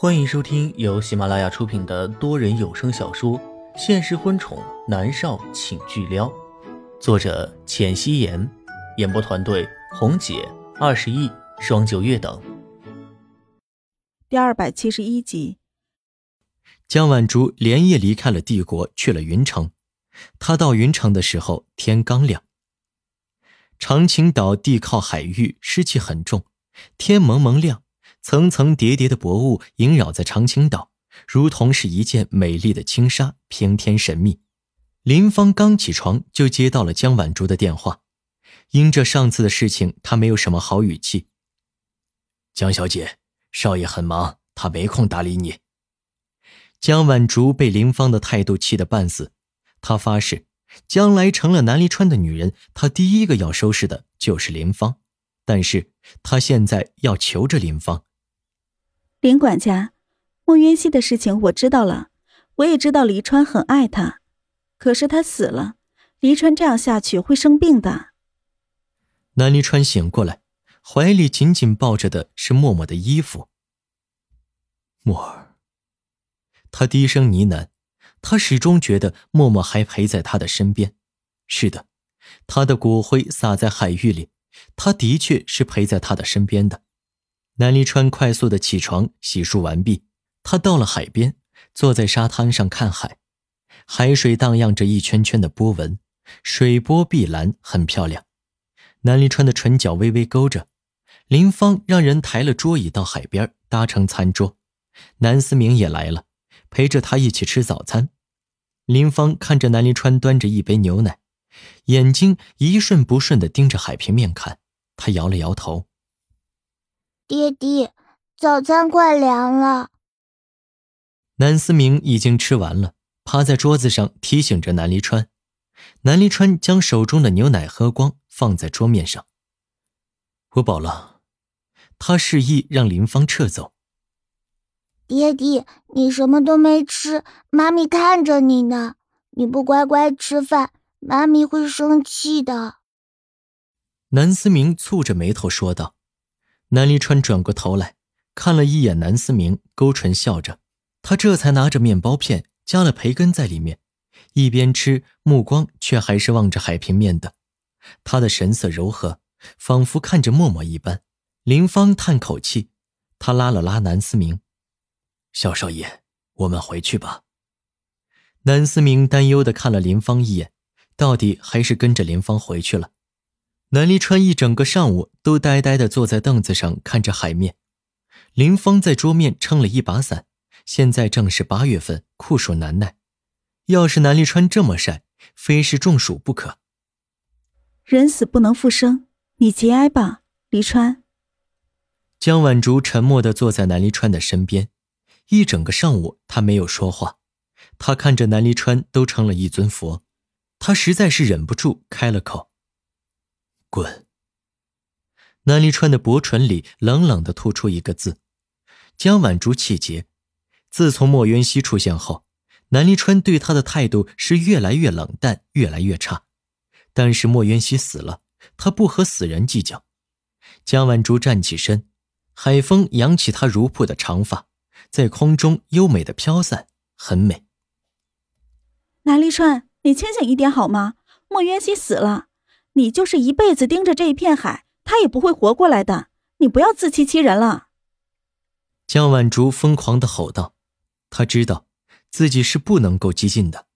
欢迎收听由喜马拉雅出品的多人有声小说《现实婚宠男少请巨撩》，作者：浅汐颜，演播团队：红姐、二十亿、双九月等。第二百七十一集，江晚竹连夜离开了帝国，去了云城。他到云城的时候，天刚亮。长青岛地靠海域，湿气很重，天蒙蒙亮。层层叠叠的薄雾萦绕在长青岛，如同是一件美丽的轻纱，平添神秘。林芳刚起床就接到了江晚竹的电话，因着上次的事情，他没有什么好语气。江小姐，少爷很忙，他没空搭理你。江晚竹被林芳的态度气得半死，他发誓，将来成了南离川的女人，他第一个要收拾的就是林芳。但是他现在要求着林芳。林管家，穆云熙的事情我知道了，我也知道黎川很爱他，可是他死了，黎川这样下去会生病的。南黎川醒过来，怀里紧紧抱着的是默默的衣服。默儿，他低声呢喃，他始终觉得默默还陪在他的身边。是的，他的骨灰撒在海域里，他的确是陪在他的身边的。南离川快速的起床，洗漱完毕，他到了海边，坐在沙滩上看海，海水荡漾着一圈圈的波纹，水波碧蓝，很漂亮。南离川的唇角微微勾着。林芳让人抬了桌椅到海边，搭成餐桌。南思明也来了，陪着他一起吃早餐。林芳看着南离川端着一杯牛奶，眼睛一瞬不瞬地盯着海平面看，他摇了摇头。爹爹，早餐快凉了。南思明已经吃完了，趴在桌子上提醒着南离川。南离川将手中的牛奶喝光，放在桌面上。我饱了，他示意让林芳撤走。爹爹，你什么都没吃，妈咪看着你呢，你不乖乖吃饭，妈咪会生气的。南思明蹙着眉头说道。南离川转过头来看了一眼南思明，勾唇笑着。他这才拿着面包片，加了培根在里面，一边吃，目光却还是望着海平面的。他的神色柔和，仿佛看着默默一般。林芳叹口气，他拉了拉南思明：“小少爷，我们回去吧。”南思明担忧的看了林芳一眼，到底还是跟着林芳回去了。南离川一整个上午都呆呆地坐在凳子上看着海面，林峰在桌面撑了一把伞。现在正是八月份，酷暑难耐，要是南离川这么晒，非是中暑不可。人死不能复生，你节哀吧，离川。江晚竹沉默地坐在南离川的身边，一整个上午他没有说话，他看着南离川都成了一尊佛，他实在是忍不住开了口。滚！南离川的薄唇里冷冷的吐出一个字。江晚竹气结。自从莫渊熙出现后，南离川对他的态度是越来越冷淡，越来越差。但是莫渊熙死了，他不和死人计较。江晚竹站起身，海风扬起她如瀑的长发，在空中优美的飘散，很美。南离川，你清醒一点好吗？莫渊熙死了。你就是一辈子盯着这一片海，他也不会活过来的。你不要自欺欺人了。”江晚竹疯狂的吼道。他知道自己是不能够激进的，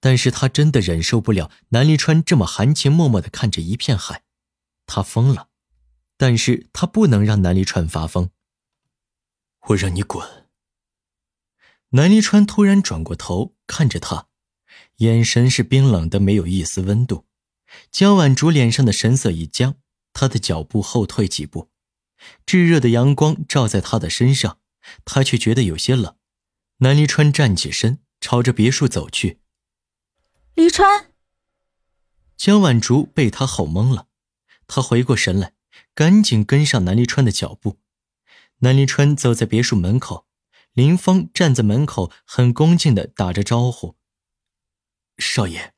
但是他真的忍受不了南离川这么含情脉脉的看着一片海。他疯了，但是他不能让南离川发疯。我让你滚！南离川突然转过头看着他，眼神是冰冷的，没有一丝温度。江晚竹脸上的神色一僵，她的脚步后退几步，炙热的阳光照在她的身上，她却觉得有些冷。南离川站起身，朝着别墅走去。离川，江晚竹被他吼懵了，他回过神来，赶紧跟上南离川的脚步。南离川走在别墅门口，林芳站在门口，很恭敬的打着招呼：“少爷。”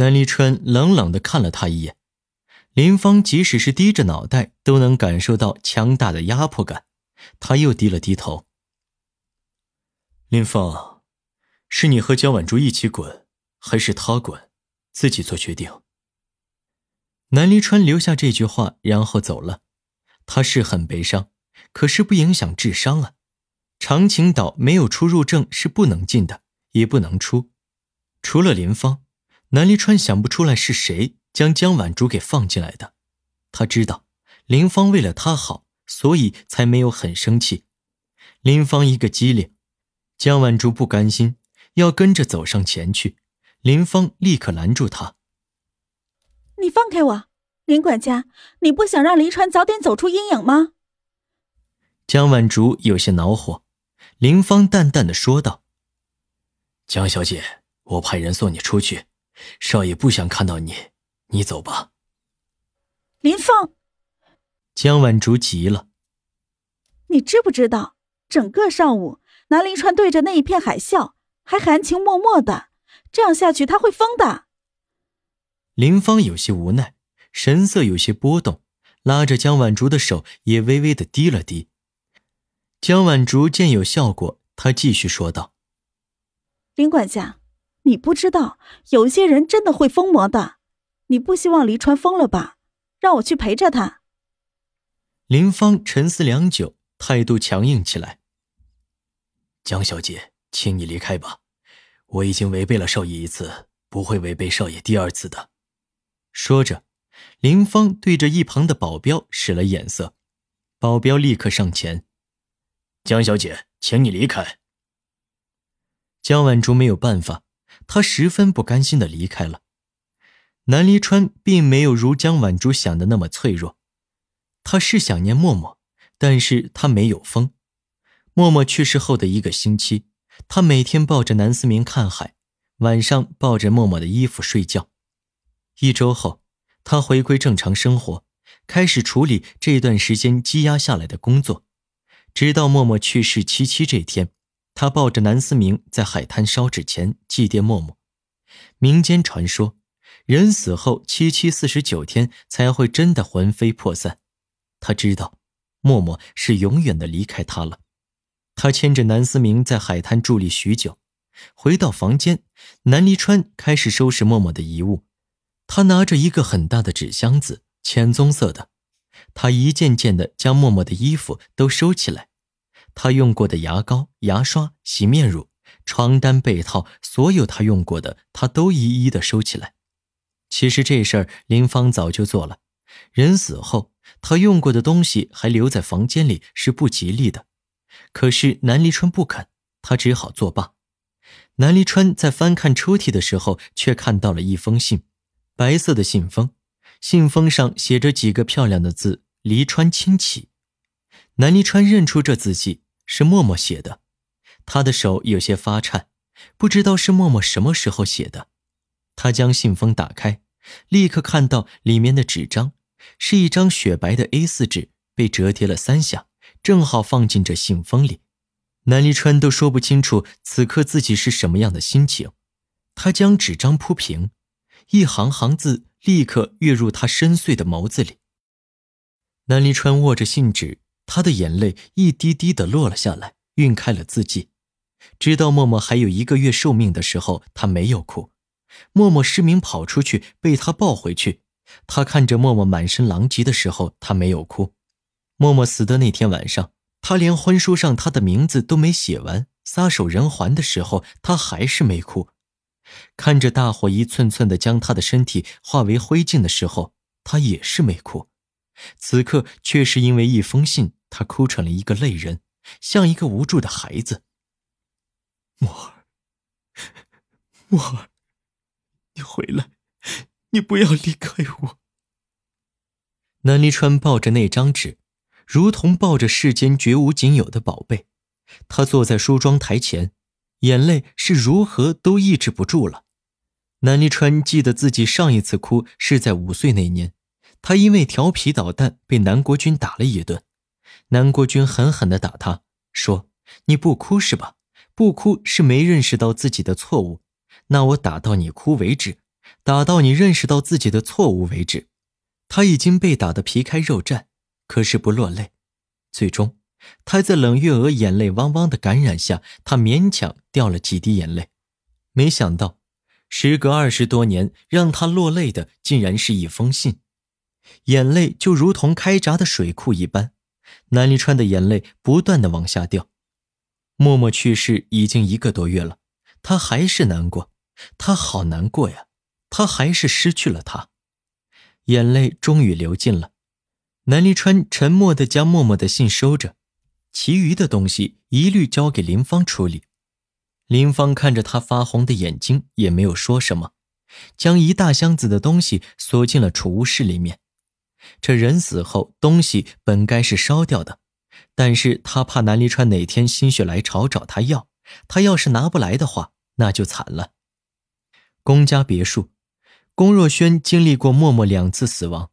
南离川冷冷的看了他一眼，林芳即使是低着脑袋，都能感受到强大的压迫感。他又低了低头。林芳，是你和江晚竹一起滚，还是他滚？自己做决定。南离川留下这句话，然后走了。他是很悲伤，可是不影响智商啊。长青岛没有出入证是不能进的，也不能出。除了林芳，南离川想不出来是谁将江晚竹给放进来的。他知道林芳为了他好，所以才没有很生气。林芳一个机灵。江晚竹不甘心，要跟着走上前去。林芳立刻拦住他：“你放开我，林管家！你不想让黎川早点走出阴影吗？”江晚竹有些恼火。林芳淡淡的说道：“江小姐，我派人送你出去。少爷不想看到你，你走吧。”林芳，江晚竹急了：“你知不知道，整个上午？”南临川对着那一片海啸，还含情脉脉的，这样下去他会疯的。林芳有些无奈，神色有些波动，拉着江晚竹的手也微微的低了低。江晚竹见有效果，她继续说道：“林管家，你不知道，有些人真的会疯魔的。你不希望黎川疯了吧？让我去陪着他。”林芳沉思良久，态度强硬起来。江小姐，请你离开吧，我已经违背了少爷一次，不会违背少爷第二次的。说着，林芳对着一旁的保镖使了眼色，保镖立刻上前：“江小姐，请你离开。”江晚竹没有办法，他十分不甘心的离开了。南离川并没有如江晚竹想的那么脆弱，他是想念默默，但是他没有疯。默默去世后的一个星期，他每天抱着南思明看海，晚上抱着默默的衣服睡觉。一周后，他回归正常生活，开始处理这段时间积压下来的工作。直到默默去世七七这天，他抱着南思明在海滩烧纸钱祭奠默默。民间传说，人死后七七四十九天才会真的魂飞魄散。他知道，默默是永远的离开他了。他牵着南思明在海滩伫立许久，回到房间，南离川开始收拾默默的遗物。他拿着一个很大的纸箱子，浅棕色的。他一件件的将默默的衣服都收起来，他用过的牙膏、牙刷、洗面乳、床单、被套，所有他用过的，他都一一的收起来。其实这事儿林芳早就做了。人死后，他用过的东西还留在房间里是不吉利的。可是南离川不肯，他只好作罢。南离川在翻看抽屉的时候，却看到了一封信，白色的信封，信封上写着几个漂亮的字：“离川亲启。”南离川认出这字迹是默默写的，他的手有些发颤，不知道是默默什么时候写的。他将信封打开，立刻看到里面的纸张是一张雪白的 A4 纸，被折叠了三下。正好放进这信封里，南离川都说不清楚此刻自己是什么样的心情。他将纸张铺平，一行行字立刻跃入他深邃的眸子里。南离川握着信纸，他的眼泪一滴滴的落了下来，晕开了字迹。直到默默还有一个月寿命的时候，他没有哭。默默失明跑出去，被他抱回去。他看着默默满身狼藉的时候，他没有哭。默默死的那天晚上，他连婚书上他的名字都没写完，撒手人寰的时候，他还是没哭。看着大火一寸寸的将他的身体化为灰烬的时候，他也是没哭。此刻却是因为一封信，他哭成了一个泪人，像一个无助的孩子。默儿，默儿，你回来，你不要离开我。南离川抱着那张纸。如同抱着世间绝无仅有的宝贝，他坐在梳妆台前，眼泪是如何都抑制不住了。南离川记得自己上一次哭是在五岁那年，他因为调皮捣蛋被南国军打了一顿。南国军狠狠地打他，说：“你不哭是吧？不哭是没认识到自己的错误。那我打到你哭为止，打到你认识到自己的错误为止。”他已经被打得皮开肉绽。可是不落泪，最终他在冷月娥眼泪汪汪的感染下，他勉强掉了几滴眼泪。没想到，时隔二十多年，让他落泪的竟然是一封信。眼泪就如同开闸的水库一般，南离川的眼泪不断的往下掉。默默去世已经一个多月了，他还是难过，他好难过呀，他还是失去了他。眼泪终于流尽了，南离川沉默的将默默的信收着，其余的东西一律交给林芳处理。林芳看着他发红的眼睛，也没有说什么，将一大箱子的东西锁进了储物室里面。这人死后，东西本该是烧掉的，但是他怕南离川哪天心血来潮找他要，他要是拿不来的话，那就惨了。龚家别墅。龚若轩经历过默默两次死亡，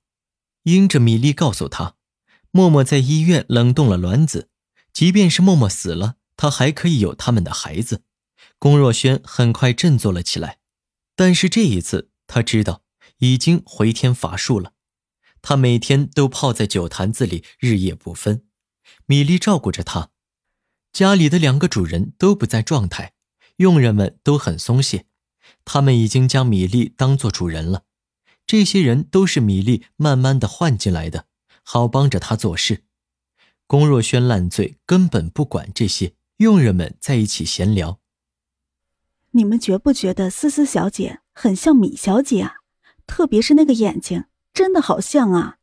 因着米粒告诉他，默默在医院冷冻了卵子，即便是默默死了，他还可以有他们的孩子。龚若轩很快振作了起来，但是这一次他知道已经回天乏术了。他每天都泡在酒坛子里，日夜不分。米粒照顾着他，家里的两个主人都不在状态，佣人们都很松懈。他们已经将米粒当做主人了，这些人都是米粒慢慢的换进来的，好帮着他做事。龚若轩烂醉，根本不管这些。佣人们在一起闲聊。你们觉不觉得思思小姐很像米小姐啊？特别是那个眼睛，真的好像啊！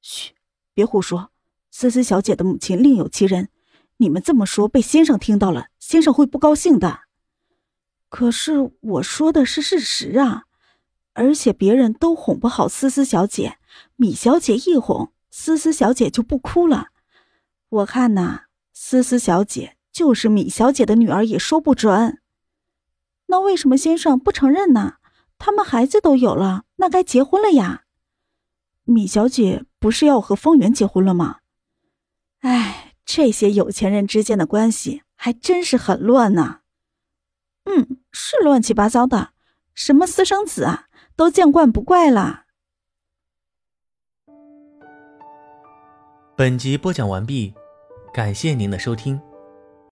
嘘，别胡说。思思小姐的母亲另有其人，你们这么说被先生听到了，先生会不高兴的。可是我说的是事实啊，而且别人都哄不好思思小姐，米小姐一哄，思思小姐就不哭了。我看呐，思思小姐就是米小姐的女儿也说不准。那为什么先生不承认呢？他们孩子都有了，那该结婚了呀。米小姐不是要和方圆结婚了吗？哎，这些有钱人之间的关系还真是很乱呢。嗯。是乱七八糟的，什么私生子啊，都见惯不怪了。本集播讲完毕，感谢您的收听。